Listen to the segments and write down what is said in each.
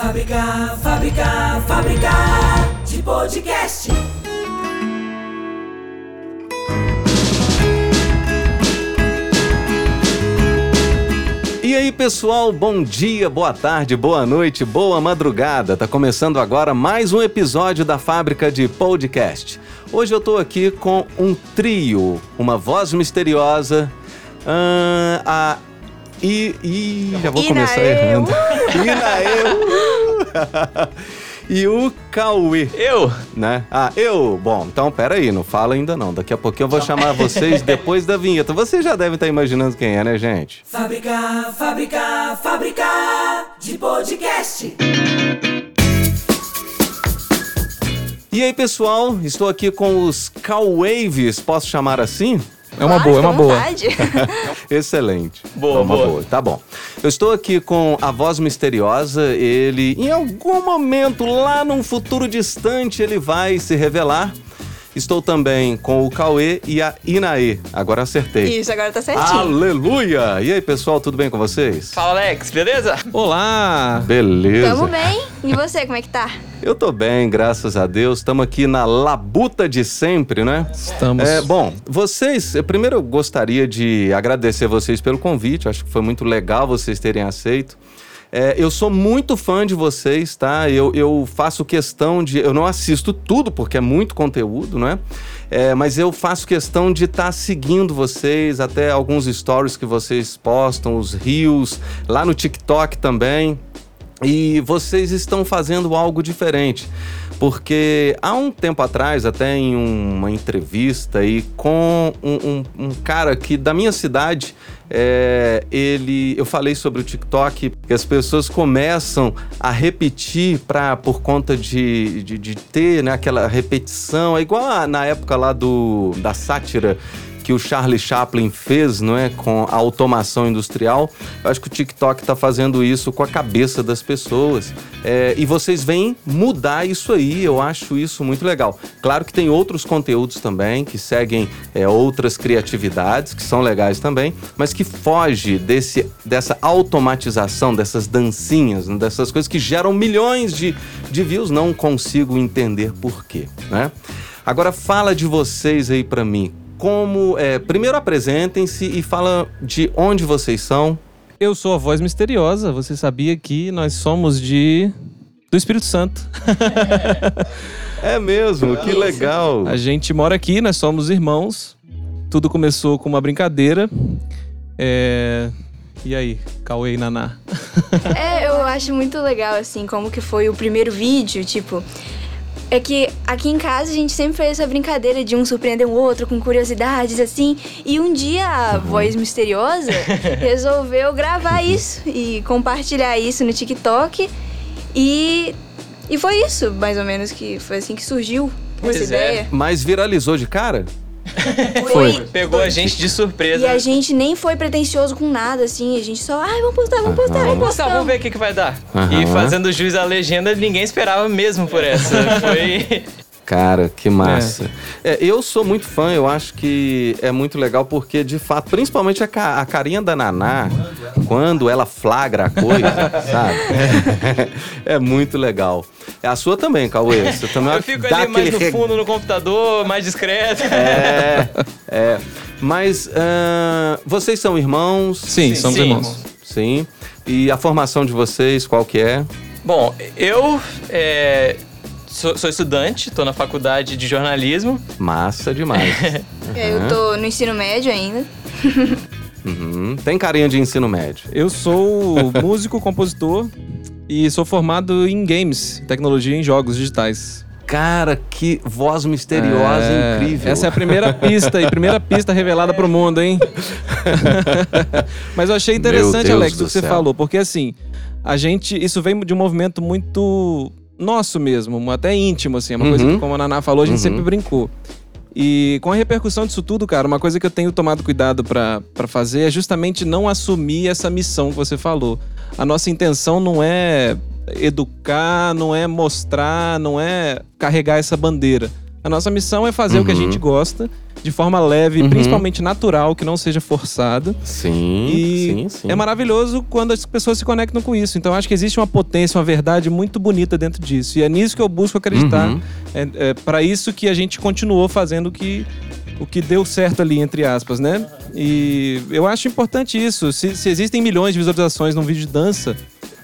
Fábrica, fábrica, fábrica de podcast. E aí, pessoal, bom dia, boa tarde, boa noite, boa madrugada. Tá começando agora mais um episódio da Fábrica de Podcast. Hoje eu tô aqui com um trio, uma voz misteriosa, a e, e já vou começar errando. Inaê, uh! e o Cauê, Eu? né? Ah, eu? Bom, então pera aí, não fala ainda não. Daqui a pouquinho eu vou chamar vocês depois da vinheta. Vocês já devem estar imaginando quem é, né, gente? Fábrica, fábrica, fábrica de podcast. E aí, pessoal, estou aqui com os Cauwaves, posso chamar assim? É uma boa, é uma boa. Excelente. Boa, É uma boa. Tá bom. Eu estou aqui com a voz misteriosa. Ele, em algum momento, lá num futuro distante, ele vai se revelar. Estou também com o Cauê e a Inaê. Agora acertei. Isso, agora tá certinho. Aleluia! E aí, pessoal, tudo bem com vocês? Fala, Alex, beleza? Olá! Beleza. Tamo bem. E você, como é que tá? Eu tô bem, graças a Deus. Estamos aqui na labuta de sempre, né? Estamos. É, bom, vocês, primeiro eu gostaria de agradecer vocês pelo convite, acho que foi muito legal vocês terem aceito. É, eu sou muito fã de vocês, tá? Eu, eu faço questão de. Eu não assisto tudo, porque é muito conteúdo, né? É, mas eu faço questão de estar seguindo vocês, até alguns stories que vocês postam, os rios, lá no TikTok também. E vocês estão fazendo algo diferente. Porque há um tempo atrás, até em uma entrevista aí com um, um- um cara que da minha cidade, é, ele, eu falei sobre o TikTok, que as pessoas começam a repetir pra, por conta de, de, de ter né, aquela repetição. É igual a- na época lá do, da sátira que o Charlie Chaplin fez, não é, com a automação industrial. Eu acho que o TikTok está fazendo isso com a cabeça das pessoas. É, e vocês vêm mudar isso aí. Eu acho isso muito legal. Claro que tem outros conteúdos também que seguem é, outras criatividades que são legais também, mas que foge desse, dessa automatização, dessas dancinhas, né, dessas coisas que geram milhões de, de views. Não consigo entender por quê, né? Agora fala de vocês aí pra mim. Como é, primeiro apresentem-se e fala de onde vocês são. Eu sou a voz misteriosa. Você sabia que nós somos de. do Espírito Santo. É mesmo, que legal. A gente mora aqui, nós somos irmãos. Tudo começou com uma brincadeira. É. E aí, Cauê e Naná? É, eu acho muito legal, assim, como que foi o primeiro vídeo, tipo... É que aqui em casa a gente sempre fez essa brincadeira de um surpreender o outro com curiosidades, assim. E um dia a voz misteriosa resolveu gravar isso e compartilhar isso no TikTok. E, e foi isso, mais ou menos, que foi assim que surgiu Pois essa é. ideia. Mas viralizou de cara? Foi. Pegou a gente de surpresa. E a gente nem foi pretencioso com nada, assim. A gente só, ai, vamos postar, vamos postar, vamos Tá, postar. vamos ver o que, que vai dar. Aham. E fazendo jus à legenda, ninguém esperava mesmo por essa. Foi. Cara, que massa. É, eu sou muito fã, eu acho que é muito legal porque, de fato, principalmente a, ca- a carinha da Naná, quando ela flagra a coisa, sabe? É, muito legal. É a sua também, Cauê. Você também Eu fico ali mais no aquele fundo no computador, mais discreto. É, é. Mas ah, vocês são irmãos? Sim, somos sim. irmãos. Sim. E a formação de vocês, qual que é? Bom, eu é, sou, sou estudante, tô na faculdade de jornalismo. Massa demais. É, Eu tô no ensino médio ainda. Uhum. Tem carinha de ensino médio. Eu sou músico, compositor e sou formado em games, tecnologia em jogos digitais. Cara, que voz misteriosa É, incrível. Essa é a primeira pista e primeira pista revelada pro mundo, hein? Mas eu achei interessante, Alex, o que você céu. falou, porque assim, a gente. Isso vem de um movimento muito nosso mesmo, até íntimo, assim. É uma coisa Uhum. que, como a Naná falou, a gente Uhum. sempre brincou. E com a repercussão disso tudo, cara, uma coisa que eu tenho tomado cuidado pra pra fazer é justamente não assumir essa missão que você falou. A nossa intenção não é educar, não é mostrar, não é carregar essa bandeira. A nossa missão é fazer o que a Uhum. gente gosta de forma leve, Uhum. principalmente natural, que não seja forçada. Sim, E sim, sim. é maravilhoso quando as pessoas se conectam com isso. Então, acho que existe uma potência, uma verdade muito bonita dentro disso. E é nisso que eu busco acreditar. Uhum. É, é para isso que a gente continuou fazendo o que, o que deu certo ali, entre aspas, né? E eu acho importante isso. Se, se existem milhões de visualizações num vídeo de dança,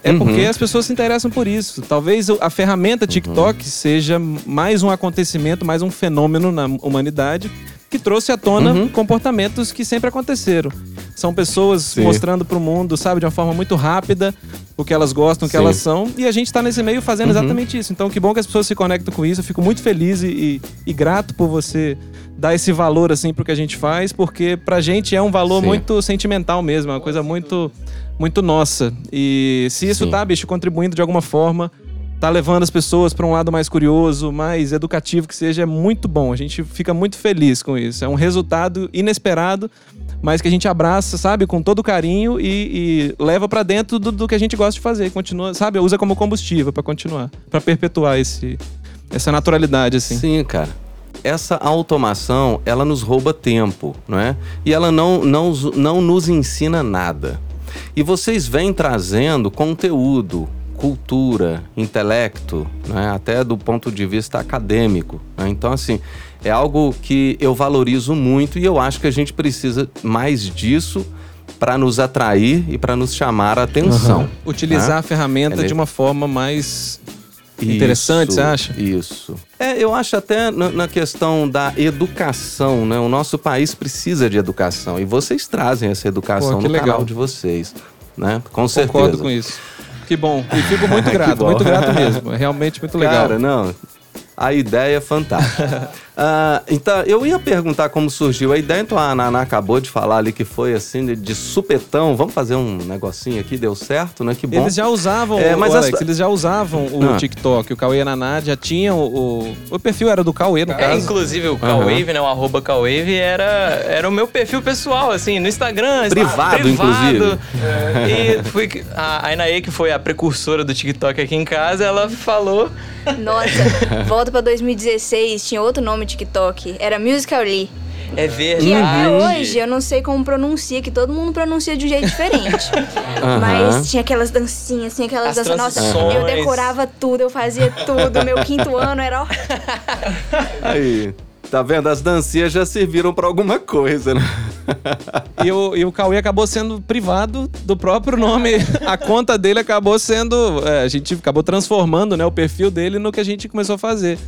é Uhum. porque as pessoas se interessam por isso. Talvez a ferramenta TikTok seja mais um acontecimento, mais um fenômeno na humanidade que trouxe à tona Uhum. comportamentos que sempre aconteceram. São pessoas Sim. mostrando pro mundo, sabe, de uma forma muito rápida o que elas gostam, o que Sim. elas são. E a gente tá nesse meio fazendo Uhum. exatamente isso. Então, que bom que as pessoas se conectam com isso. Eu fico muito feliz e, e- e grato por você dar esse valor, assim, pro que a gente faz, porque pra gente é um valor Sim. muito sentimental mesmo, é uma coisa muito, muito nossa. E se isso Sim. tá, bicho, contribuindo de alguma forma, tá levando as pessoas pra um lado mais curioso, mais educativo que seja, é muito bom. A gente fica muito feliz com isso. É um resultado inesperado, mas que a gente abraça, sabe, com todo carinho e, e leva pra dentro do, do que a gente gosta de fazer. Continua, sabe, usa como combustível pra continuar, pra perpetuar esse, essa naturalidade, assim. Sim, cara. Essa automação, ela nos rouba tempo, não é? E ela não, não, não nos ensina nada. E vocês vêm trazendo conteúdo, cultura, intelecto, né? até do ponto de vista acadêmico. né? Então, assim, é algo que eu valorizo muito e eu acho que a gente precisa mais disso para nos atrair e para nos chamar a atenção. Utilizar né? a ferramenta É de uma forma mais interessante, Isso, você acha? Isso. É, eu acho até na, na questão da educação, né? O nosso país precisa de educação e vocês trazem essa educação Pô, no legal. canal de vocês, né? Com certeza. Concordo com isso. Que bom. E fico muito grato, muito grato mesmo. É realmente muito legal. Cara, não. A ideia é fantástica. Ah, então, eu ia perguntar como surgiu a ideia, então a Naná acabou de falar ali que foi assim, de, de supetão. Vamos fazer um negocinho aqui, deu certo, né? Que bom. Eles já usavam, É, o mas Alex, as- eles já usavam o Ah. TikTok, o Cauê e a Naná já tinham o, o perfil era do Cauê no É, caso. inclusive o Cowave, né? O arroba Cowave era, era o meu perfil pessoal, assim, no Instagram. Privado, privado. E fui, a, a Inaê, que foi a precursora do TikTok aqui em casa, ela falou. Nossa, volta pra 2016, tinha outro nome TikTok. Era Musical.ly. É E verdade. até hoje eu não sei como pronuncia, que todo mundo pronuncia de um jeito diferente. Mas tinha aquelas dancinhas, assim, aquelas As danças. Nossa, transições. eu decorava tudo, eu fazia tudo. Meu quinto ano era. ó, Aí, tá vendo? As dancinhas já serviram pra alguma coisa, né? E o, e o Cauê acabou sendo privado do próprio nome. A conta dele acabou sendo. é, a gente acabou transformando né, o perfil dele no que a gente começou a fazer.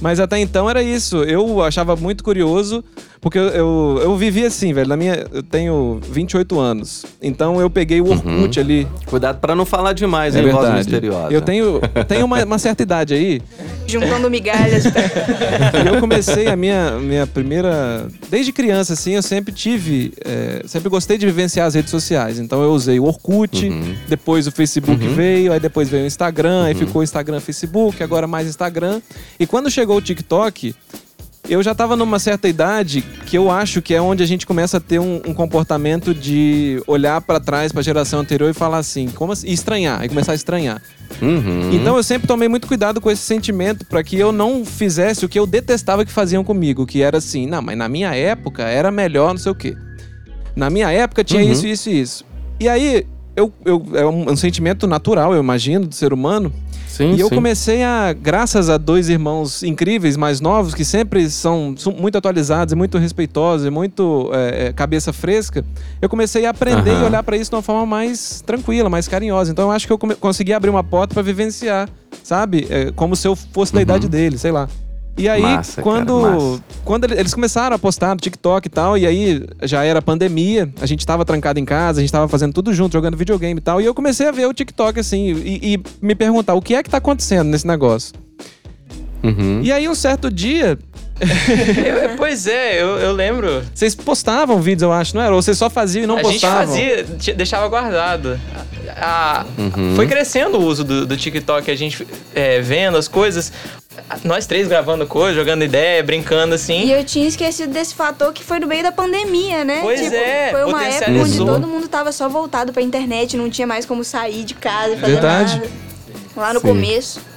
Mas até então era isso. Eu achava muito curioso, porque eu, eu, eu vivi assim, velho. Na minha, eu tenho 28 anos. Então eu peguei o Orkut ali. Cuidado pra não falar demais, É hein, voz verdade. misteriosa. Eu tenho, tenho uma, uma certa idade aí. juntando migalhas. E eu comecei a minha, minha primeira. Desde criança, assim, eu sempre tive. é, sempre gostei de vivenciar as redes sociais. Então eu usei o Orkut, Uhum. depois o Facebook veio, aí depois veio o Instagram, aí ficou o Instagram, Facebook, agora mais Instagram. E quando chegou o TikTok. Eu já tava numa certa idade que eu acho que é onde a gente começa a ter um, um comportamento de olhar pra trás, pra geração anterior e falar assim, como assim? E estranhar, aí começar a estranhar. Uhum. Então eu sempre tomei muito cuidado com esse sentimento para que eu não fizesse o que eu detestava que faziam comigo, que era assim, não, mas na minha época era melhor, não sei o quê. Na minha época tinha Uhum. isso, isso e isso. E aí eu, eu é um, um sentimento natural, eu imagino, do ser humano. Sim, e eu sim. comecei a, graças a dois irmãos incríveis, mais novos, que sempre são, são muito atualizados, e muito respeitosos, e muito é, é, cabeça fresca, eu comecei a aprender Aham. e olhar para isso de uma forma mais tranquila, mais carinhosa. Então eu acho que eu consegui abrir uma porta para vivenciar, sabe? É, como se eu fosse da Uhum. idade dele, sei lá. E aí, Massa, cara, quando, massa. quando ele- eles começaram a postar no TikTok e tal, e aí já era pandemia, a gente tava trancado em casa, a gente tava fazendo tudo junto, jogando videogame e tal, e eu comecei a ver o TikTok assim, e, e me perguntar o que é que tá acontecendo nesse negócio. Uhum. E aí, um certo dia, Eu- pois é, eu, eu lembro. vocês postavam vídeos, eu acho, não era? Ou vocês só faziam e não a gente postavam? fazia, t- deixava guardado. A- Uhum. Foi crescendo o uso do, do TikTok, a gente é, vendo as coisas. Nós três gravando coisa, jogando ideia, brincando assim. E eu tinha esquecido desse fator que foi no meio da pandemia, né? Pois é, Foi uma época onde todo mundo tava só voltado pra internet, não tinha mais como sair de casa e fazer Verdade. nada. Lá no Sim. começo.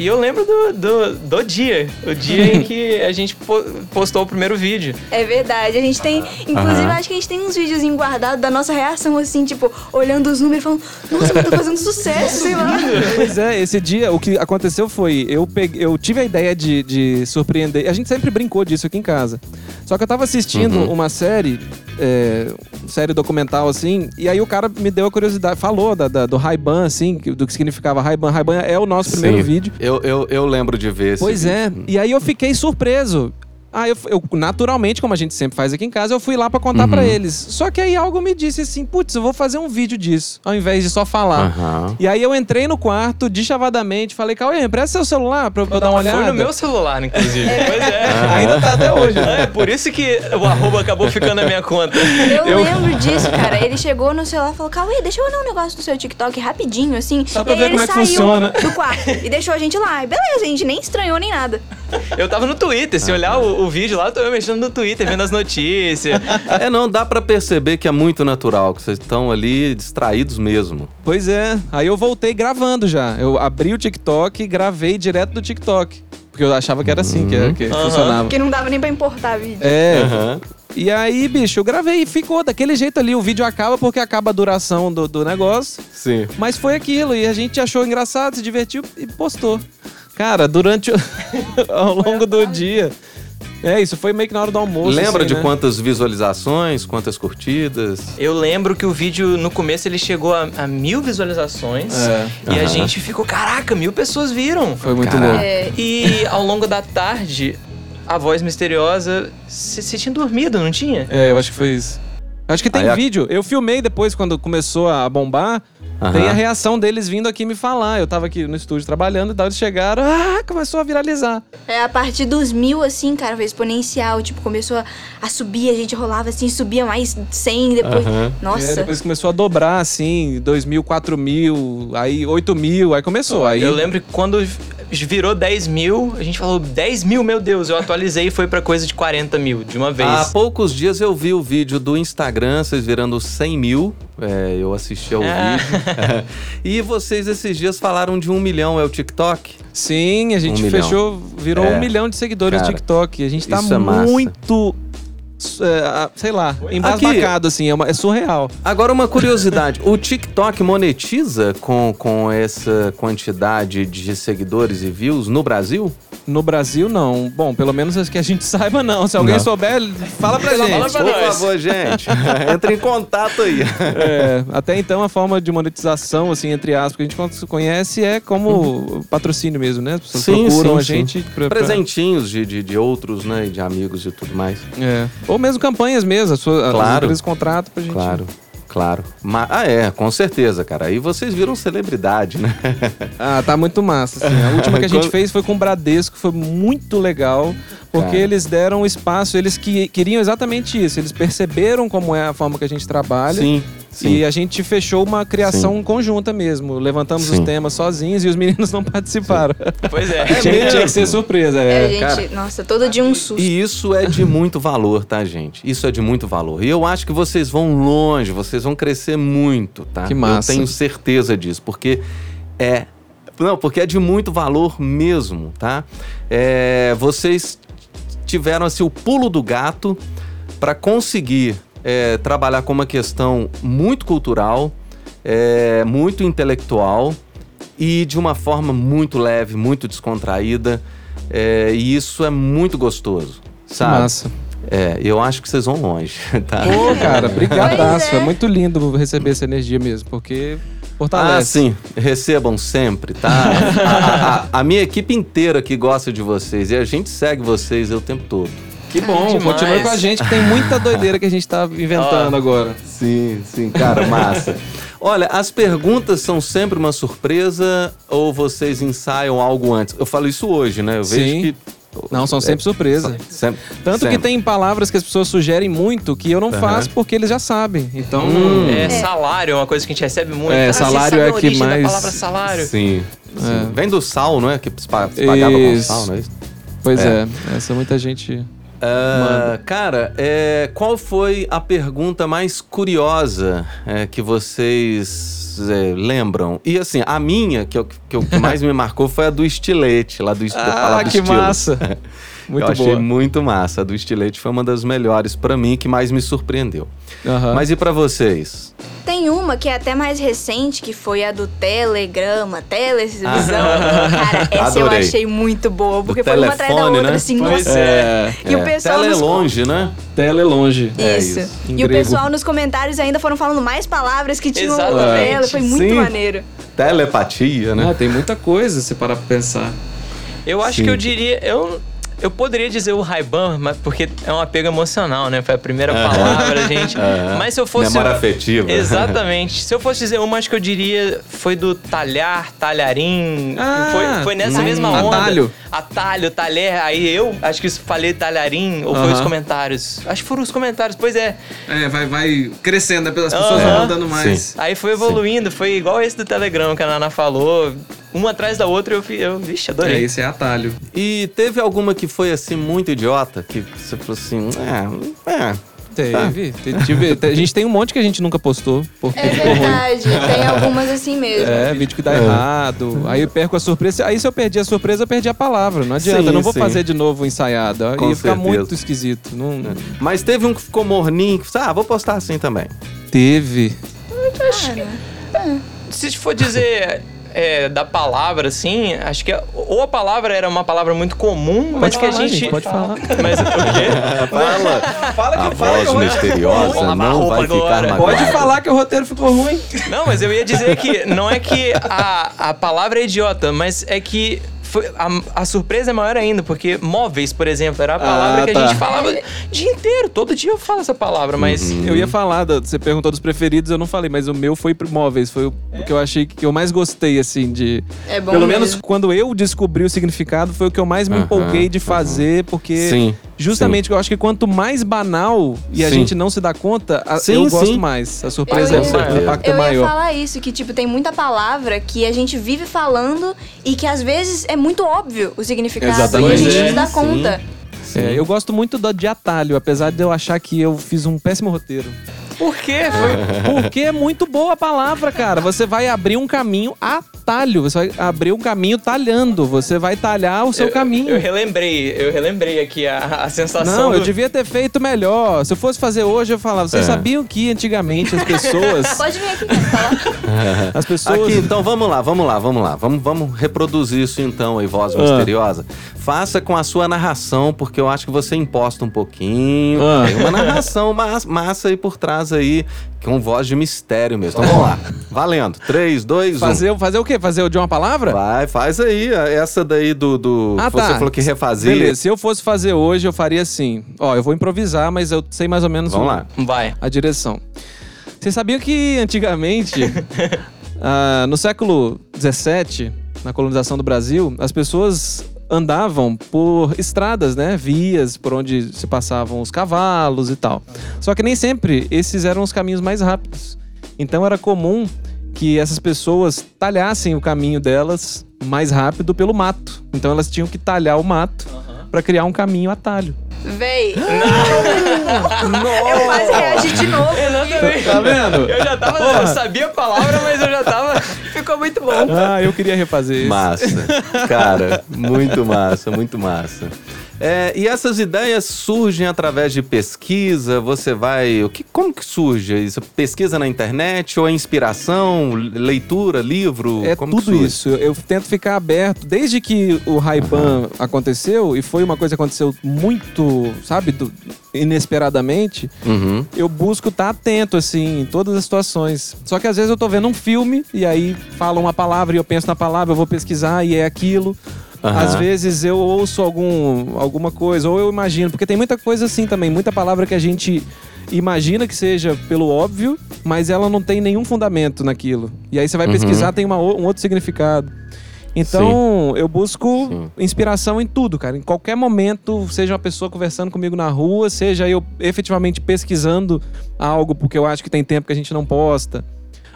E eu lembro do, do, do dia, o dia em que a gente po- postou o primeiro vídeo. É verdade. A gente tem. Inclusive, acho que a gente tem uns videozinhos guardados da nossa reação, assim, tipo, olhando os números e falando, nossa, mas tá fazendo sucesso, sei lá. Pois é, esse dia o que aconteceu foi, eu, peguei, eu tive a ideia de, de surpreender. A gente sempre brincou disso aqui em casa. Só que eu tava assistindo Uhum. uma série, é, série documental, assim, e aí o cara me deu a curiosidade, falou da, da- do Ray-Ban, assim, do que significava Ray-Ban. Ray-Ban é o nosso primeiro Sim. vídeo. Eu, eu, eu lembro de ver Pois é. vídeo. E aí eu fiquei surpreso. Ah, eu, eu- naturalmente, como a gente sempre faz aqui em casa, eu fui lá pra contar Uhum. pra eles. Só que aí algo me disse assim, putz, eu vou fazer um vídeo disso, ao invés de só falar. Aham. E aí eu entrei no quarto, deschavadamente, falei, Cauê, empresta seu celular pra eu dar uma olhada. Foi no meu celular, inclusive. Pois é. Ainda tá até hoje. É, por isso que o arroba acabou ficando na minha conta. Eu, lembro disso, cara. Ele chegou no celular e falou: Cauê, deixa eu olhar um negócio do seu TikTok rapidinho, assim. Só pra e aí ver ele como é que saiu funciona. do quarto e deixou a gente lá. E beleza, a gente nem estranhou nem nada. Eu tava no Twitter, se olhar o, o vídeo lá, eu tô mexendo no Twitter, vendo as notícias. É, não, dá pra perceber que é muito natural, que vocês estão ali distraídos mesmo. Pois é. Aí eu voltei gravando já. Eu abri o TikTok e gravei direto do TikTok. Porque eu achava que era assim que, que Aham. funcionava. Porque não dava nem pra importar vídeo. É. Aham. E aí, bicho, eu gravei e ficou daquele jeito ali. O vídeo acaba porque acaba a duração do, do negócio. Sim. Mas foi aquilo. E a gente achou engraçado, se divertiu e postou. Cara, durante o... ao longo do dia. É, isso foi meio que na hora do almoço. Lembra assim, de né? quantas visualizações, quantas curtidas? Eu lembro que o vídeo, no começo, ele chegou a, a mil visualizações. É. E a Aham. gente ficou, caraca, mil pessoas viram. Foi muito Caraca. louco. É, E ao longo da tarde, a voz misteriosa. Você tinha dormido, não tinha? É, eu acho que foi isso. Acho que tem Aí vídeo. Eu filmei depois, quando começou a bombar. Aham. Tem a reação deles vindo aqui me falar. Eu tava aqui no estúdio trabalhando e tal, eles chegaram, ah, começou a viralizar. é, a partir dos mil, assim, cara, foi exponencial. Tipo, começou a, a subir, a gente rolava assim, subia mais 100, depois. Aham. É, Nossa. depois começou a dobrar, assim, 2 mil, 4 mil, aí 8 mil, aí começou. Aí Eu lembro que quando virou 10 mil, a gente falou 10 mil, meu Deus. Eu atualizei e foi pra coisa de 40 mil de uma vez. Há poucos dias eu vi o vídeo do Instagram, vocês virando 100 mil. É, eu assisti ao Ah. vídeo. e vocês esses dias falaram de um milhão, é o TikTok? Sim, a gente Um milhão. fechou, virou É. um milhão de seguidores no TikTok. A gente tá é muito, é, sei lá, embasbacado, assim, é, uma- é surreal. Agora uma curiosidade, o TikTok monetiza com, com essa quantidade de seguidores e views no Brasil? No Brasil, não. Bom, pelo menos que a gente saiba, não. Se alguém Não. souber, fala pra Fala gente. pra Por nós. favor, gente, entre em contato aí. É, até então a forma de monetização, assim, entre aspas, que a gente con- conhece é como patrocínio mesmo, né? As pessoas Sim, procuram sim, a sim. gente pra, pra- Presentinhos de, de, de outros, né, e de amigos e tudo mais. É. Ou mesmo campanhas mesmo, as, suas, as Claro. empresas contratam pra gente. Claro, claro. Ma- ah, é, com certeza, cara. Aí vocês viram celebridade, né? Ah, tá muito massa. assim. A última que a gente fez foi com o Bradesco, foi muito legal, porque Cara. eles deram espaço, eles que, queriam exatamente isso. Eles perceberam como é a forma que a gente trabalha. Sim, sim. E a gente fechou uma criação conjunta mesmo. Levantamos os Sim. temas sozinhos e os meninos não participaram. Pois é. tinha, mesmo? tinha que ser surpresa, É, é. gente, cara. nossa, todo dia um susto. E isso é de muito valor, tá, gente? Isso é de muito valor. E eu acho que vocês vão longe, vocês vão crescer muito, tá? Que massa. Eu tenho certeza disso, porque é. Não, porque é de muito valor mesmo, tá? É, vocês tiveram assim o pulo do gato para conseguir é, trabalhar com uma questão muito cultural, é, muito intelectual e de uma forma muito leve, muito descontraída. É, e isso é muito gostoso, sabe? massa. É, eu acho que vocês vão longe, tá? Pô, cara, brigadaço. É. É muito lindo receber essa energia mesmo, porque Ah, fortalece. sim. Recebam sempre, tá? a, a- a- a minha equipe inteira que gosta de vocês e a gente segue vocês o tempo todo. Que bom, Demais. continue com a gente, que tem muita doideira que a gente tá inventando Ó. agora. Sim, sim, cara, massa. Olha, as perguntas são sempre uma surpresa ou vocês ensaiam algo antes? Eu falo isso hoje, né? Eu vejo Sim. que. Não, são sempre surpresa. Sempre, Tanto que sempre. tem palavras que as pessoas sugerem muito que eu não Aham. faço porque eles já sabem. Então, Hum. É, salário é uma coisa que a gente recebe muito. É, Ah, você salário sabe é a que origem da mais- palavra salário. Sim. sim. É. Vem do sal, não é? Que se pa- se pagava com Isso. sal, não é isso? pois É. é. essa muita gente. Ah, cara, é, qual foi a pergunta mais curiosa é, que vocês é, lembram? E assim, a minha, que, eu- que, eu- que mais me marcou, foi a do estilete, lá do, da Ah, palavra que estilo. massa. Muito eu achei boa. muito massa. A do estilete foi uma das melhores pra mim, que mais me surpreendeu. Aham. Mas e pra vocês? Tem uma que é até mais recente, que foi a do Telegrama, televisão. Ah. Cara, essa eu Adorei. achei muito boa, porque Do foi uma atrás da telefone, outra, né? assim, Pois nossa. É, E o É, pessoal Tela é nos- longe, né? tela é longe. É Isso. isso. Em E o grego. pessoal nos comentários ainda foram falando mais palavras que tinham Exatamente. na tela. Foi muito Sim. maneiro. Telepatia, né? Ah, tem muita coisa se parar pra pensar. Eu acho Sim. que eu diria. Eu, eu poderia dizer o Ray-Ban, mas porque é um apego emocional, né? Foi a primeira Aham. palavra, gente. Mas se eu fosse. Memória afetiva. Exatamente. Se eu fosse dizer uma, acho que eu diria foi do talhar, talharim. Ah, foi, foi nessa hum, mesma onda. atalho. Atalho, talher. Aí eu acho que falei talharim ou foi os comentários. Acho que foram os comentários. Pois é. É, vai, vai crescendo, né? As pessoas vão mandando mais. Aí foi evoluindo, foi igual esse do Telegram que a Nana falou. Uma atrás da outra eu, eu vixe, adorei. esse é atalho. E teve alguma que foi assim muito idiota? Que você falou assim, é, é. Teve. te- tive- te- a gente tem um monte que a gente nunca postou. Porque É verdade, tem algumas assim mesmo. É, vídeo que dá É. errado. Aí eu perco a surpresa. Aí se eu perdi a surpresa, eu perdi a palavra. Não adianta, Sim, eu não vou sim. fazer de novo ensaiado. Com Ia ficar certeza. muito esquisito. Não... Mas teve um que ficou morninho, que ah, vou postar assim também. Teve. Se for dizer é, da palavra, assim, acho que a- ou a palavra era uma palavra muito comum, mas que a falar, gente. gente, pode falar. Mas o quê? Fala, Fala a voz misteriosa Vamos lavar a não roupa vai ficar agora. magoada. Pode falar que o roteiro ficou ruim. Não, mas eu ia dizer que não é que a, a palavra é idiota, mas é que foi, a, a surpresa é maior ainda, porque móveis, por exemplo, era a palavra Ah, que tá. a gente falava o dia inteiro. Todo dia eu falo essa palavra, mas. Eu ia falar, você perguntou dos preferidos, eu não falei, mas o meu foi móveis. Foi o que eu achei que eu mais gostei, assim, de. É bom Pelo mesmo. menos quando eu descobri o significado, foi o que eu mais me Aham, empolguei de fazer, porque. Sim. Justamente, eu acho que quanto mais banal e a Sim. gente não se dá conta, a- Sim, eu gosto sim. mais. A surpresa Eu é o impacto é Eu ia maior. falar isso, que tipo, tem muita palavra que a gente vive falando e que às vezes é muito óbvio o significado. Exatamente. E a gente É, não se dá sim. conta. É, eu gosto muito da de atalho, apesar de eu achar que eu fiz um péssimo roteiro. Por quê? Foi. Porque é muito boa a palavra, cara. Você vai abrir um caminho atalho. Você vai abrir um caminho talhando. Você vai talhar o seu eu, caminho. Eu relembrei, eu relembrei aqui a, a sensação. Não, eu do- devia ter feito melhor. Se eu fosse fazer hoje, eu falava. Vocês É. sabiam que antigamente as pessoas. Pode vir aqui, cara, falar. as pessoas. Aqui, então vamos lá, vamos lá, vamos lá. Vamos, vamos reproduzir isso então aí, voz Ah. misteriosa. Faça com a sua narração, porque eu acho que você imposta um pouquinho. Ah. Tem uma narração mas- massa aí por trás aí, com voz de mistério mesmo. Então vamos lá. Valendo. 3, 2, 1. Fazer, fazer o quê? Fazer o de uma palavra? Vai, faz aí. Essa daí do. do Ah, que você tá. falou que refazia. Beleza, se eu fosse fazer hoje, eu faria assim. Ó, eu vou improvisar, mas eu sei mais ou menos Vamos o- lá. Vai. a direção. Vocês sabiam que antigamente, ah, no século XVII, na colonização do Brasil, as pessoas andavam por estradas, né? Vias por onde se passavam os cavalos e tal. Só que nem sempre esses eram os caminhos mais rápidos. Então era comum que essas pessoas talhassem o caminho delas mais rápido pelo mato. Então elas tinham que talhar o mato para criar um caminho atalho. Véi. Eu quase reagi de novo. Exatamente. Tá vendo? Eu já tava. Eu sabia a palavra, mas eu já tava. Ficou muito bom. Ah, eu queria refazer isso. Massa. Cara, muito massa, muito massa. É, e essas ideias surgem através de pesquisa? Você vai. O que, como que surge isso? Pesquisa na internet ou é inspiração? Leitura, livro? É como tudo isso. Eu, tento ficar aberto. Desde que o Ray-Ban aconteceu, e foi uma coisa que aconteceu muito, sabe, do- inesperadamente, Uhum. eu busco estar atento, assim, em todas as situações. Só que às vezes eu tô vendo um filme, e aí fala uma palavra e eu penso na palavra, eu vou pesquisar e é aquilo. Aham. Às vezes eu ouço algum, alguma coisa, ou eu imagino, porque tem muita coisa assim também, muita palavra que a gente imagina que seja pelo óbvio, mas ela não tem nenhum fundamento naquilo. E aí você vai Uhum. pesquisar, tem uma um outro significado. Então, eu busco Sim. inspiração em tudo, cara. Em qualquer momento, seja uma pessoa conversando comigo na rua, seja eu efetivamente pesquisando algo, porque eu acho que tem tempo que a gente não posta.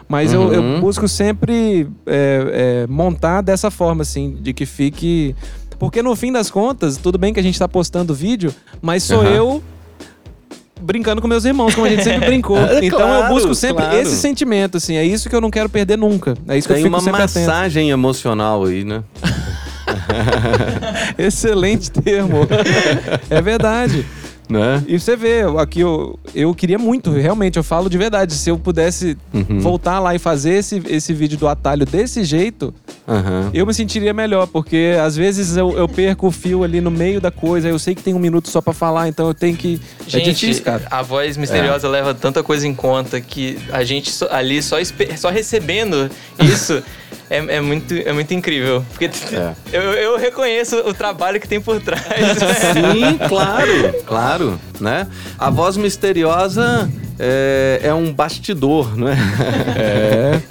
Mas eu, eu Uhum. busco sempre é, é, montar dessa forma, assim, de que fique Porque no fim das contas, tudo bem que a gente tá postando vídeo, mas sou Aham. eu brincando com meus irmãos, como a gente sempre brincou. É, então eu claro, busco sempre claro. esse sentimento, assim. É isso que eu não quero perder nunca. É isso que Tem eu fico uma sempre atento. massagem emocional aí, né? Excelente termo. é verdade. Né? E você vê, aqui eu, eu queria muito, realmente, eu falo de verdade. Se eu pudesse Uhum. voltar lá e fazer esse, esse vídeo do atalho desse jeito, Aham. eu me sentiria melhor, porque às vezes eu, eu perco o fio ali no meio da coisa, eu sei que tem um minuto só pra falar, então eu tenho que. Gente, é difícil, cara. a voz misteriosa leva tanta coisa em conta que a gente ali só, só recebendo isso é, é muito, é muito incrível. Porque É. eu, eu reconheço o trabalho que tem por trás. Sim, claro, claro, né? A voz misteriosa é, é um bastidor, não é?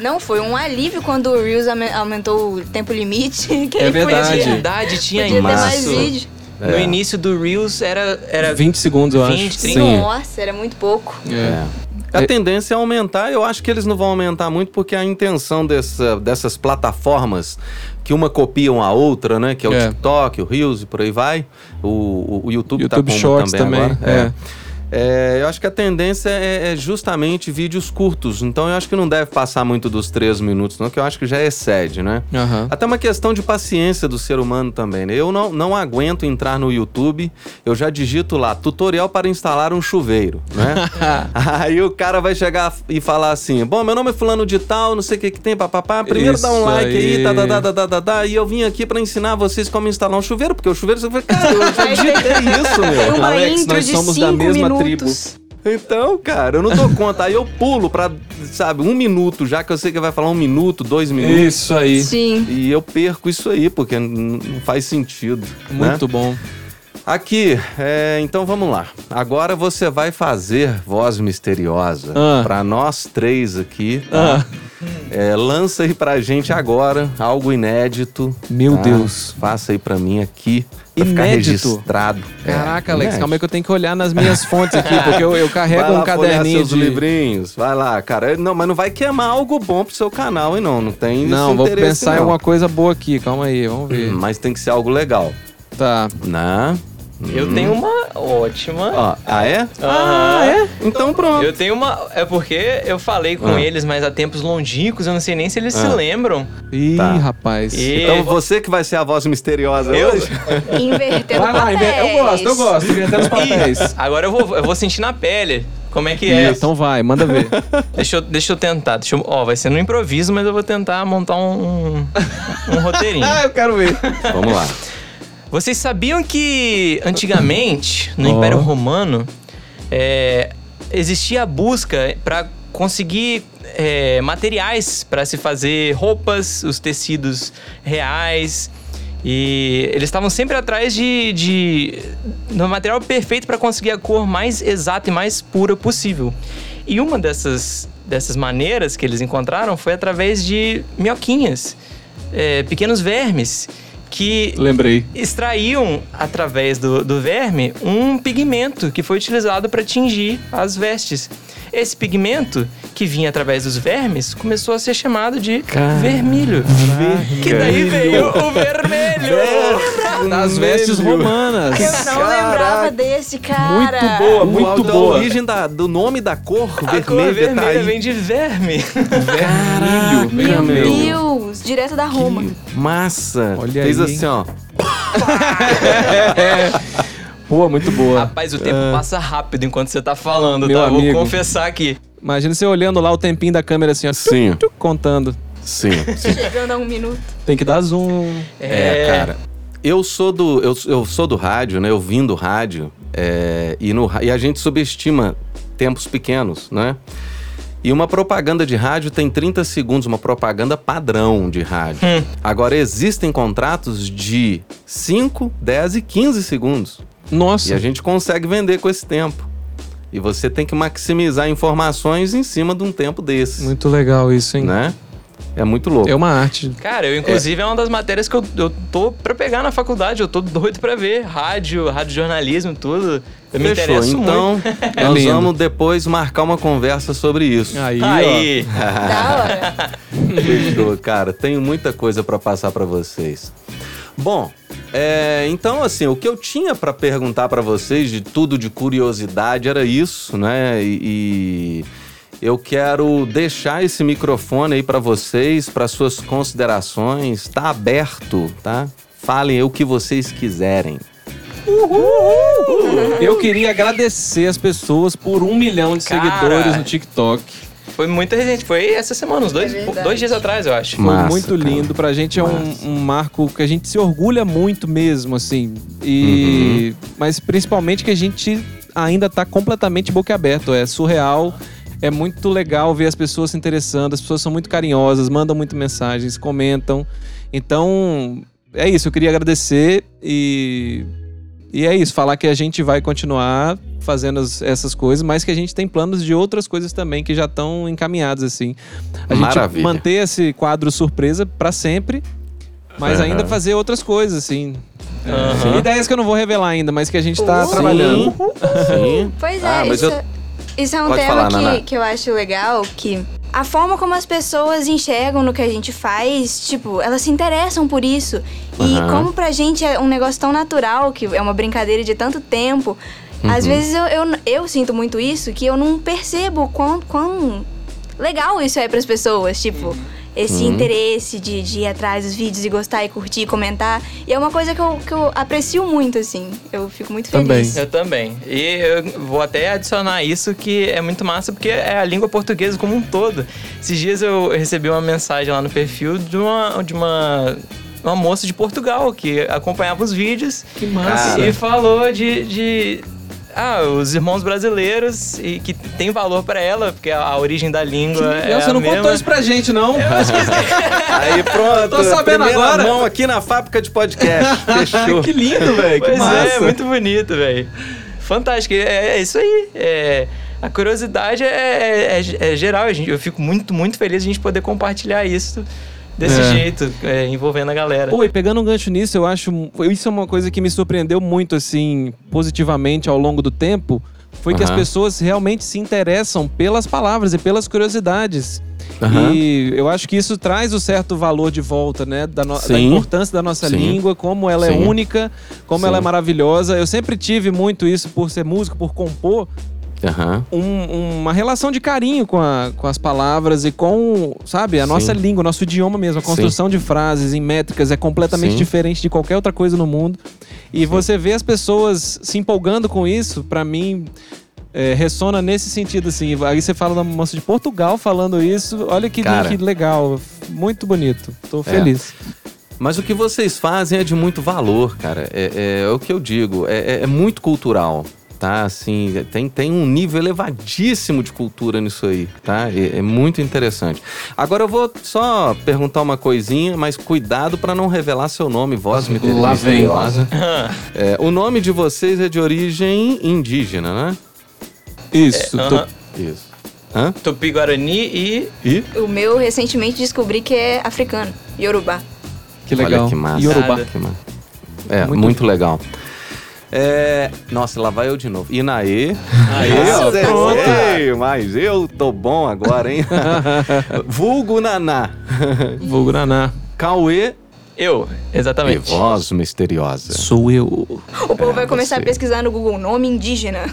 Não, foi um alívio quando o Reels aume- aumentou o tempo limite. Que É verdade. Podia, verdade, tinha podia ter mais vídeo. No É. início do Reels era, era 20 segundos, eu 20, acho. 30. Sim. Nossa, era muito pouco. É. A tendência é aumentar, eu acho que eles não vão aumentar muito porque a intenção dessa- dessas plataformas que uma copiam a outra, né? Que é o É. TikTok, o Reels e por aí vai. O, o, o YouTube, YouTube tá como Shorts também, também, agora. É. É, eu acho que a tendência é, é justamente vídeos curtos. Então eu acho que não deve passar muito dos três minutos, não, que eu acho que já excede, né? Aham. Até uma questão de paciência do ser humano também, né? Eu não, não aguento entrar no YouTube, eu já digito lá, tutorial para instalar um chuveiro, né? Aí o cara vai chegar e falar assim, bom, meu nome é fulano de tal, não sei o que que tem, papapá, primeiro dá um Isso like aí, aí. tá, tá, tá, tá, tá, tá, tá, e eu vim aqui pra ensinar vocês como instalar um chuveiro, porque o chuveiro, você vai, cara, eu já digitei isso, meu. uma Alex, intro nós de somos cinco da mesma minutos. Então, cara, eu não dou conta, aí eu pulo pra, sabe, um minuto, já que eu sei que vai falar um minuto, dois minutos, Isso aí. Sim. e eu perco isso aí, porque não faz sentido. né? Muito bom. Aqui, é, então vamos lá. Agora você vai fazer voz misteriosa Ah. pra nós três aqui. tá? É, lança aí pra gente agora algo inédito. Meu tá? Deus. Faça aí pra mim aqui. Pra ficar Inédito? registrado. É, Caraca, Alex, inédito. calma aí que eu tenho que olhar nas minhas fontes aqui, porque eu, eu carrego Vai lá um caderninho seus de... livrinhos. Vai lá, cara. Não, mas não vai queimar algo bom pro seu canal, hein, não. Não tem Não, vou pensar em não. alguma coisa boa aqui, calma aí, vamos ver. Hum, Mas tem que ser algo legal, Tá. né? Eu tenho uma ótima. Ó, ah, é? Ah, é? Então pronto. Eu tenho uma. É porque eu falei com Ah. eles, mas há tempos longínquos, eu não sei nem se eles se Ah. lembram. Ih, Tá. rapaz. E- Então você que vai ser a voz misteriosa Eu? hoje? Invertendo Vai lá, papéis. eu gosto, eu gosto, invertendo os papéis. Agora eu vou, eu vou sentir na pele. Como é que é? Então vai, manda ver. Deixa eu, deixa eu tentar. Deixa eu, ó, vai ser no improviso, mas eu vou tentar montar um, um, um roteirinho. eu quero ver. Vamos lá. Vocês sabiam que antigamente, no Ó. Império Romano, é, existia a busca para conseguir é, materiais para se fazer roupas, os tecidos reais. E eles estavam sempre atrás de, de do material perfeito para conseguir a cor mais exata e mais pura possível. E uma dessas, dessas maneiras que eles encontraram foi através de minhoquinhas, é, pequenos vermes, que Lembrei. extraíam através do, do verme um pigmento que foi utilizado para tingir as vestes. Esse pigmento que vinha através dos vermes começou a ser chamado de vermelho. Que daí veio o vermelho. Das vestes romanas. Eu não lembrava desse, cara. Muito boa, muito boa. origem da- do nome da cor A vermelha, cor vermelha tá aí. vem de verme. Vermelho. Meu meu. Deus, direto da Roma. Que massa. Olha Fez aí, assim, ó. Pô, muito boa. Rapaz, o tempo passa rápido enquanto você tá falando, Meu tá? amigo. Vou confessar aqui. Imagina você olhando lá o tempinho da câmera assim, ó. Sim. tuc, tuc, contando. Sim, sim. Chegando a um minuto. Tem que dar zoom. É, cara. Eu sou do eu, eu sou do rádio, né? Eu vim do rádio é, e, no, e a gente subestima tempos pequenos, né? E uma propaganda de rádio tem 30 segundos, uma propaganda padrão de rádio. Agora, existem contratos de 5, 10 e 15 segundos. E Nossa. a gente consegue vender com esse tempo. E você tem que maximizar informações em cima de um tempo desse, Muito legal isso, hein? né? É muito louco. É uma arte. Cara, eu inclusive é, uma das matérias que eu, eu tô pra pegar na faculdade. Eu tô doido pra ver. Rádio, rádio jornalismo, tudo. Eu me Fechou. interesso Então, muito. É nós vamos depois marcar uma conversa sobre isso. Aí, Aí. Da hora. Fechou, cara. Tenho muita coisa pra passar pra vocês. Bom, É, então, assim, o que eu tinha pra perguntar pra vocês de tudo de curiosidade era isso, né? E, e eu quero deixar esse microfone aí pra vocês, para suas considerações. Tá aberto, tá? Falem o que vocês quiserem. Eu queria agradecer as pessoas por um milhão de Cara. seguidores no TikTok. Foi muita gente. Foi essa semana, uns dois, É dois dias atrás, eu acho. Foi Massa, muito cara. lindo. Pra gente é um, um marco que a gente se orgulha muito mesmo, assim. E. Mas principalmente que a gente ainda tá completamente boquiaberto. É surreal. É muito legal ver as pessoas se interessando. As pessoas são muito carinhosas, mandam muito mensagens, comentam. Então, é isso. Eu queria agradecer e. E é isso, falar que a gente vai continuar fazendo as- essas coisas, mas que a gente tem planos de outras coisas também que já estão encaminhadas, assim. A gente Maravilha. manter esse quadro surpresa pra sempre, mas Aham. ainda fazer outras coisas, assim. Aham. Ideias que eu não vou revelar ainda, mas que a gente tá Sim. trabalhando. Sim. Pois é, Ah, mas isso, eu- isso é um Pode tema falar, que, que eu acho legal, que a forma como as pessoas enxergam no que a gente faz, tipo, elas se interessam por isso. E Aham. como pra gente é um negócio tão natural, que é uma brincadeira de tanto tempo, Uhum. às vezes eu, eu, eu sinto muito isso, que eu não percebo quão, quão legal isso é pras pessoas, tipo... Esse Uhum. interesse de, de ir atrás dos vídeos e gostar e curtir e comentar. E é uma coisa que eu, que eu aprecio muito, assim. Eu fico muito Também. feliz. Eu também. E eu vou até adicionar isso que é muito massa, porque é a língua portuguesa como um todo. Esses dias eu recebi uma mensagem lá no perfil de uma, de uma, uma moça de Portugal que acompanhava os vídeos Que massa. e falou de. de ah, os irmãos brasileiros e que tem valor pra ela, porque a, a origem da língua é Não, você a não mesma. contou isso pra gente, não. Aí pronto. Tô sabendo primeira agora. mão aqui na fábrica de podcast. Fechou. que lindo, velho. Que Pois massa. é, muito bonito, velho. Fantástico. É, é isso aí. É, a curiosidade é, é- é geral. A gente- Eu fico muito, muito feliz de a gente poder compartilhar isso desse É. jeito, é, envolvendo a galera. Pô, e pegando um gancho nisso, eu acho. Isso é uma coisa que me surpreendeu muito, assim, positivamente ao longo do tempo. Foi que as pessoas realmente se interessam pelas palavras e pelas curiosidades. Aham. E eu acho que isso traz o certo valor de volta, né? Da, no- da importância da nossa Sim. língua, como ela é Sim. única, como Sim. ela é maravilhosa. Eu sempre tive muito isso por ser músico, por compor, Aham. um- uma relação de carinho com, a- com as palavras e com, sabe, a Sim. nossa língua, o nosso idioma mesmo. A Sim. construção de frases em métricas é completamente Sim. diferente de qualquer outra coisa no mundo. E você vê as pessoas se empolgando com isso, pra mim. é, ressona nesse sentido, assim. Aí você fala da moça de Portugal falando isso. Olha que, Cara. que legal. Muito bonito. Tô É. feliz. Mas o que vocês fazem é de muito valor, cara. É, é o que eu digo. É, é- é muito cultural, tá? Assim, tem, tem um nível elevadíssimo de cultura nisso aí, tá? É, é muito interessante. Agora eu vou só perguntar uma coisinha, mas cuidado pra não revelar seu nome, voz Lá vem. misteriosa. É, o nome de vocês é de origem indígena, né? Isso. É, tô- aham. Isso. Hã? Tupi Guarani e. E? O meu, recentemente, descobri que é africano, Yorubá. Que legal. Olha que massa. Yorubá. Que massa. É, Muito- muito, legal. É, nossa, lá vai eu de novo. Inaê. Aí, ó, pronto. mas eu tô bom agora, hein? Vulgo Naná. Vulgo Naná. Cauê Eu, e exatamente. voz misteriosa. Sou eu. O povo vai começar você. a pesquisar no Google nome indígena.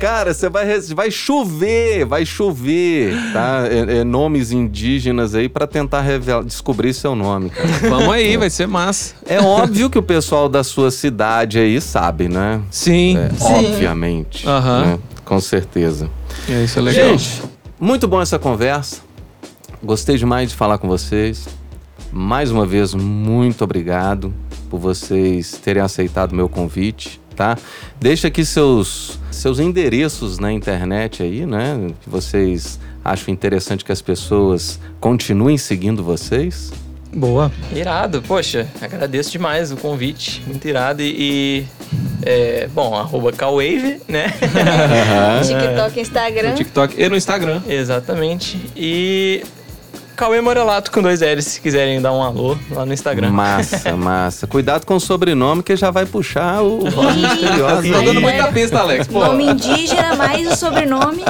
Cara, você vai, vai chover, vai chover, tá? É- é nomes indígenas aí pra tentar revelar, descobrir seu nome, cara. Vamos aí, vai ser massa. É óbvio que o pessoal da sua cidade aí sabe, né? Sim. É, obviamente. Aham. né? Com certeza. É, isso é legal. Gente, muito bom essa conversa. Gostei demais de falar com vocês. Mais uma vez, muito obrigado por vocês terem aceitado meu convite, tá? Deixa aqui seus, seus endereços na internet aí, né? Que vocês acham interessante que as pessoas continuem seguindo vocês. Boa. Irado, poxa, agradeço demais o convite, muito irado. E, e, é, bom, arroba Cowave, né? TikTok, Instagram. No TikTok e no Instagram. Exatamente. E Cauê Morelato com dois L's, se quiserem dar um alô lá no Instagram. Massa, massa. Cuidado com o sobrenome que já vai puxar o voz misteriosa. Tá dando muita pista, Alex. Pô. Nome indígena, mais o sobrenome.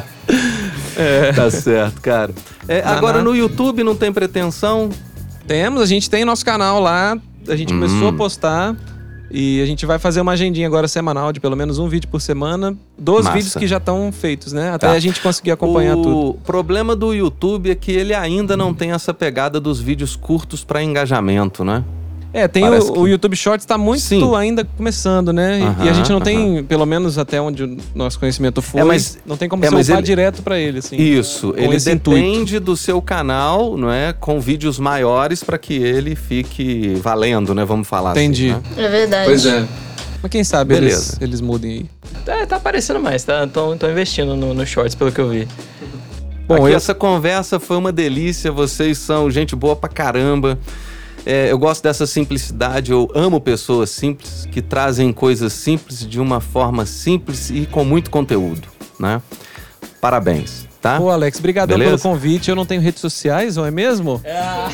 Tá certo, cara. É, agora no YouTube não tem pretensão? Temos, a gente tem nosso canal lá. A gente Hum. começou a postar. E a gente vai fazer uma agendinha agora semanal de pelo menos um vídeo por semana. Dos Massa. vídeos que já estão feitos, né? Até Tá. a gente conseguir acompanhar o tudo. problema do YouTube é que ele ainda não tem essa pegada dos vídeos curtos para engajamento, né? É, tem o, que- o YouTube Shorts tá muito Sim. ainda começando, né? E- e a gente não tem, pelo menos até onde o nosso conhecimento foi, É, mas- não tem como é, você ele- direto pra ele, assim. Isso, ele depende intuito. do seu canal, não é, com vídeos maiores para que ele fique valendo, né? Vamos falar Entendi. assim. né? É verdade. é. Mas quem sabe eles, Beleza. eles mudem aí. É, tá aparecendo mais, tá? Estão investindo no, no Shorts, pelo que eu vi. Bom, Aqui eu- essa conversa foi uma delícia, vocês são gente boa pra caramba. É, eu gosto dessa simplicidade, eu amo pessoas simples que trazem coisas simples de uma forma simples e com muito conteúdo, né? Parabéns, tá? Pô, Alex, obrigado pelo convite. Eu não tenho redes sociais, não é mesmo?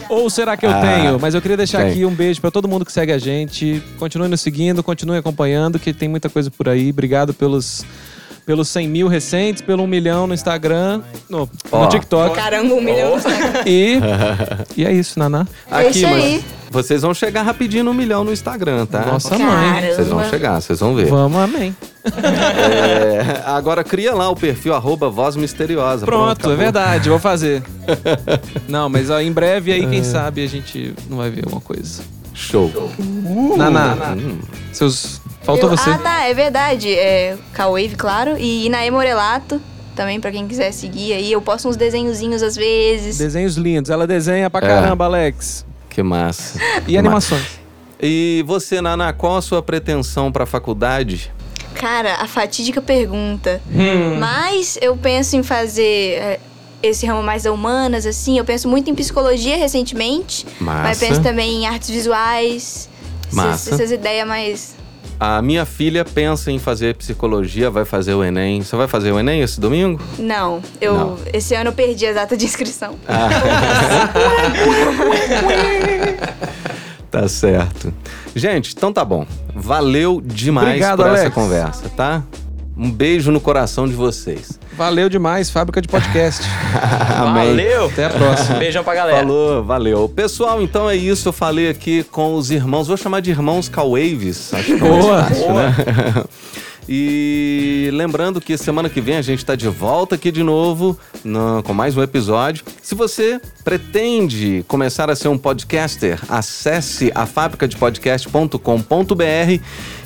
Ou será que eu Ah, tenho? Mas eu queria deixar tem. aqui um beijo pra todo mundo que segue a gente. Continue nos seguindo, continue acompanhando, que tem muita coisa por aí. Obrigado pelos, pelos 100 mil recentes, pelo 1 milhão no Instagram, no, Ó. no TikTok. Caramba, um milhão no Instagram. E, e é isso, Naná. É isso aí. vocês vão chegar rapidinho no milhão no Instagram, tá? Nossa mãe. Caramba. Vocês vão chegar, vocês vão ver. Vamos, amém. É, agora cria lá o perfil arroba voz misteriosa. Pronto, é acabou. verdade, vou fazer. Não, mas ó, em breve aí, quem sabe, a gente não vai ver alguma coisa. Show. Naná, Hum. seus. Faltou Eu- você. Ah, tá, é verdade. É K-Wave, claro. E Inaê Morelato, também pra quem quiser seguir aí. Eu posto uns desenhozinhos às vezes. Desenhos lindos. Ela desenha pra É. caramba, Alex. Que massa. E Que animações. E você, Naná, qual a sua pretensão pra faculdade? Cara, a fatídica pergunta. Hum. Mas eu penso em fazer é, esse ramo mais humanas, assim. Eu penso muito em psicologia recentemente. Massa. Mas penso também em artes visuais. Essas, Massa. essas ideias mais. A minha filha pensa em fazer psicologia, vai fazer o Enem. Você vai fazer o Enem esse domingo? Não, eu. Não. Esse ano eu perdi a data de inscrição. Tá certo. Gente, então tá bom. Valeu demais Obrigado, por essa Alex. conversa, tá? Um beijo no coração de vocês. Valeu demais, fábrica de podcast. Amém. Valeu! Até a próxima. Beijão pra galera. Falou, valeu. Pessoal, então é isso. Eu falei aqui com os irmãos, vou chamar de irmãos K-Waves. Acho que é mais Boa. fácil, né? E lembrando que semana que vem a gente está de volta aqui de novo no- com mais um episódio. Se você pretende começar a ser um podcaster, acesse a fabricadepodcast.com.br.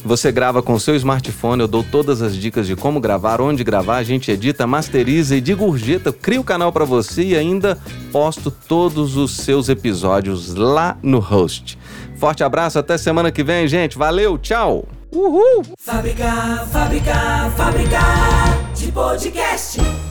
Você grava com seu smartphone, eu dou todas as dicas de como gravar, onde gravar, a gente edita, masteriza e de gorjeta, cria o canal para você e ainda posto todos os seus episódios lá no host. Forte abraço, até semana que vem, gente. Valeu, tchau! Fábrica, fábrica, fábrica de podcast.